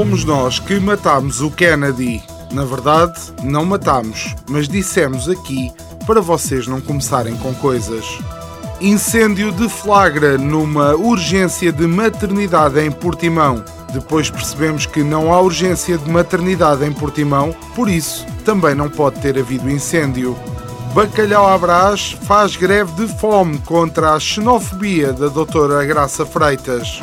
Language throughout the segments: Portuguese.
Fomos nós que matámos o Kennedy. Na verdade, não matámos, mas dissemos aqui para vocês não começarem com coisas. Incêndio de flagra numa urgência de maternidade em Portimão. Depois percebemos que não há urgência de maternidade em Portimão, por isso também não pode ter havido incêndio. Bacalhau Abraz faz greve de fome contra a xenofobia da doutora Graça Freitas.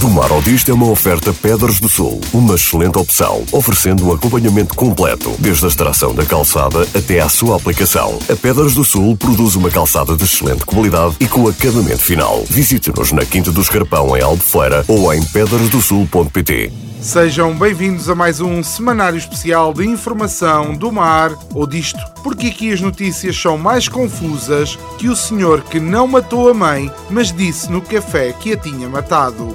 Do Mar ao Disto é uma oferta Pedras do Sul, uma excelente opção, oferecendo um acompanhamento completo, desde a extração da calçada até à sua aplicação. A Pedras do Sul produz uma calçada de excelente qualidade e com acabamento final. Visite-nos na Quinta do Escarpão, em Albufeira, ou em pedrasdosul.pt. Sejam bem-vindos a mais um semanário especial de informação do mar ou disto, porque aqui as notícias são mais confusas que o senhor que não matou a mãe, mas disse no café que a tinha matado.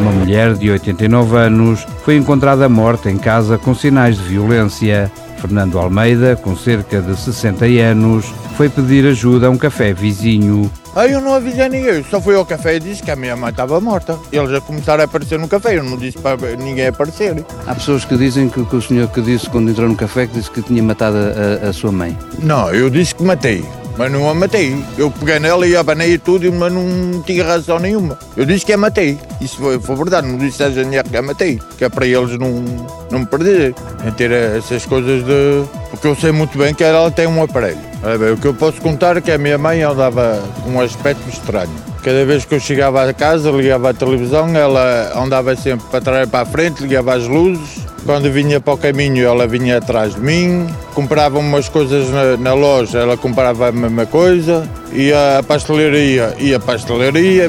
Uma mulher de 89 anos foi encontrada morta em casa com sinais de violência. Fernando Almeida, com cerca de 60 anos, foi pedir ajuda a um café vizinho. Ah, eu não avisei ninguém, só fui ao café e disse que a minha mãe estava morta. Eles já começaram a aparecer no café, eu não disse para ninguém aparecer. Há pessoas que dizem que, que o senhor que disse quando entrou no café que disse que tinha matado a, a sua mãe. Não, eu disse que matei, mas não a matei. Eu peguei nela e abanei tudo, mas não tinha razão nenhuma. Eu disse que a matei. Isso foi, foi verdade, não disse a GNR que a matei, que é para eles não, não me perderem. Em ter essas coisas de. Porque eu sei muito bem que ela tem um aparelho. Bem, o que eu posso contar é que a minha mãe andava com um aspecto estranho. Cada vez que eu chegava a casa, ligava a televisão, ela andava sempre para trás e para a frente, ligava as luzes. Quando vinha para o caminho, ela vinha atrás de mim. Comprava umas coisas na, na loja, ela comprava a mesma coisa. Ia à pastelaria, ia à pastelaria,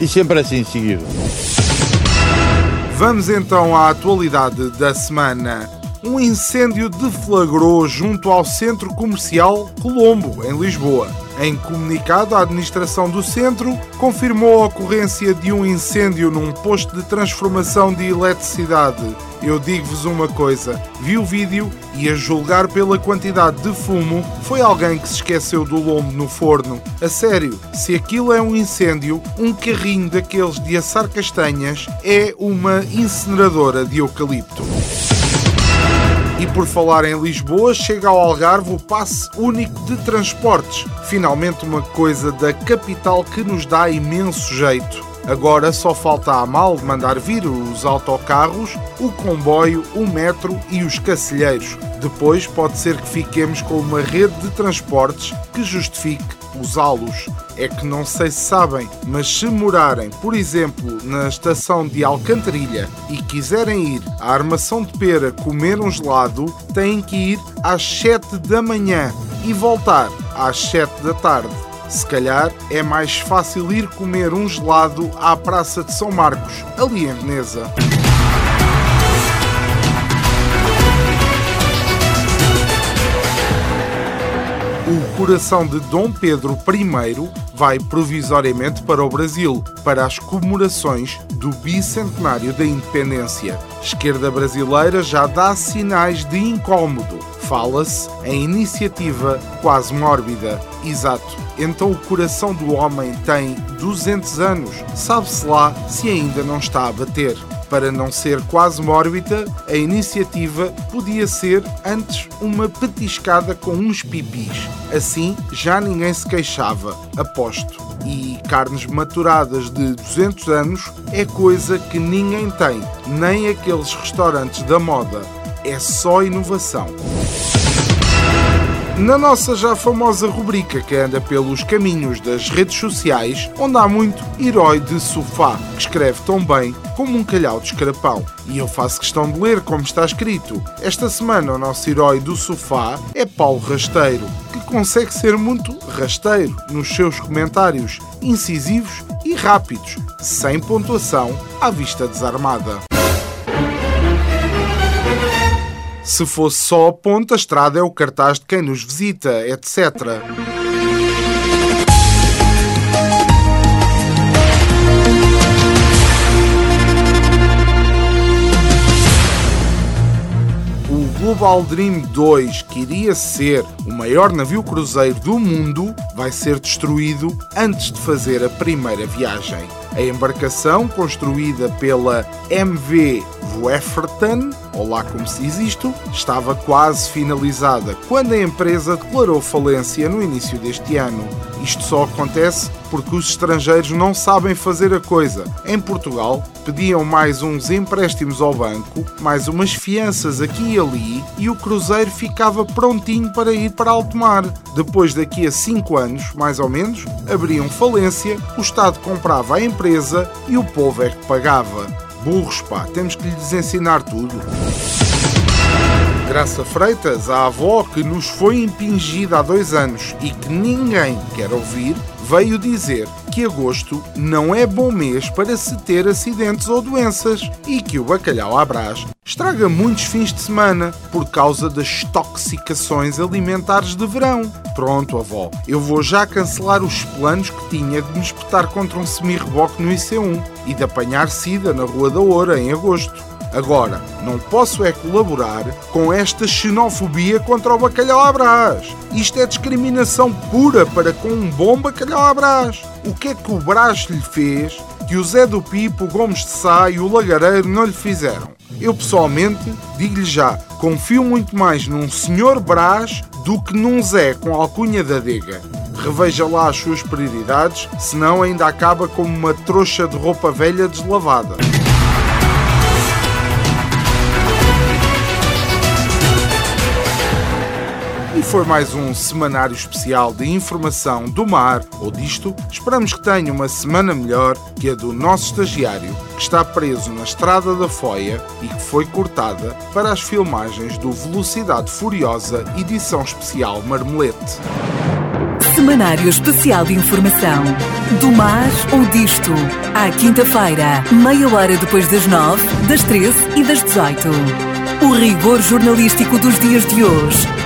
e sempre assim seguido. Vamos então à atualidade da semana. Um incêndio deflagrou junto ao Centro Comercial Colombo, em Lisboa. Em comunicado, a administração do centro confirmou a ocorrência de um incêndio num posto de transformação de eletricidade. Eu digo-vos uma coisa: vi o vídeo e, a julgar pela quantidade de fumo, foi alguém que se esqueceu do lombo no forno. A sério, se aquilo é um incêndio, um carrinho daqueles de assar castanhas é uma incineradora de eucalipto. E por falar em Lisboa, chega ao Algarve o passe único de transportes. Finalmente uma coisa da capital que nos dá imenso jeito. Agora só falta a mal mandar vir os autocarros, o comboio, o metro e os cacilheiros. Depois pode ser que fiquemos com uma rede de transportes que justifique usá-los. É que não sei se sabem, mas se morarem, por exemplo, na estação de Alcantarilha e quiserem ir à Armação de Pera comer um gelado, têm que ir às 7 da manhã e voltar às 7 da tarde. Se calhar é mais fácil ir comer um gelado à Praça de São Marcos, ali em Veneza. O coração de Dom Pedro I vai provisoriamente para o Brasil, para as comemorações do bicentenário da independência. Esquerda brasileira já dá sinais de incômodo. Fala-se em iniciativa quase mórbida. Exato. Então o coração do homem tem 200 anos. Sabe-se lá se ainda não está a bater. Para não ser quase mórbida, a iniciativa podia ser antes uma petiscada com uns pipis. Assim já ninguém se queixava, aposto. E carnes maturadas de 200 anos é coisa que ninguém tem, nem aqueles restaurantes da moda. É só inovação. Na nossa já famosa rubrica que anda pelos caminhos das redes sociais, onde há muito herói de sofá, que escreve tão bem como um calhau de escarapão. E eu faço questão de ler como está escrito. Esta semana o nosso herói do sofá é Paulo Rasteiro, que consegue ser muito rasteiro nos seus comentários, incisivos e rápidos, sem pontuação, à vista desarmada. Se fosse só a ponta, a estrada é o cartaz de quem nos visita, etc. O Global Dream 2, que iria ser o maior navio cruzeiro do mundo, vai ser destruído antes de fazer a primeira viagem. A embarcação, construída pela MV Voefferton, ou lá como se diz isto, estava quase finalizada quando a empresa declarou falência no início deste ano. Isto só acontece porque os estrangeiros não sabem fazer a coisa. Em Portugal, pediam mais uns empréstimos ao banco, mais umas fianças aqui e ali, e o cruzeiro ficava prontinho para ir para alto mar. Depois daqui a 5 anos, mais ou menos, abriam falência, o Estado comprava a empresa e o povo é que pagava. Burros, pá, temos que lhes ensinar tudo. Graça Freitas, a avó que nos foi impingida há dois anos e que ninguém quer ouvir, veio dizer que agosto não é bom mês para se ter acidentes ou doenças e que o bacalhau à brás estraga muitos fins de semana por causa das toxicações alimentares de verão. Pronto, avó, eu vou já cancelar os planos que tinha de me espetar contra um semi-reboque no IC1 e de apanhar sida na Rua da Oura em agosto. Agora, não posso é colaborar com esta xenofobia contra o bacalhau à brás. Isto é discriminação pura para com um bom bacalhau à brás. O que é que o Brás lhe fez que o Zé do Pipo, o Gomes de Sá e o Lagareiro não lhe fizeram? Eu pessoalmente, digo-lhe já, confio muito mais num senhor Brás do que num Zé com alcunha da Dega. Reveja lá as suas prioridades, senão ainda acaba como uma trouxa de roupa velha deslavada. E foi mais um semanário especial de informação do mar ou disto. Esperamos que tenha uma semana melhor que a do nosso estagiário, que está preso na Estrada da Foia e que foi cortada para as filmagens do Velocidade Furiosa edição especial Marmelete. Semanário Especial de Informação. Do mar ou disto. À quinta-feira, meia hora depois das nove, das treze e das dezoito. O rigor jornalístico dos dias de hoje.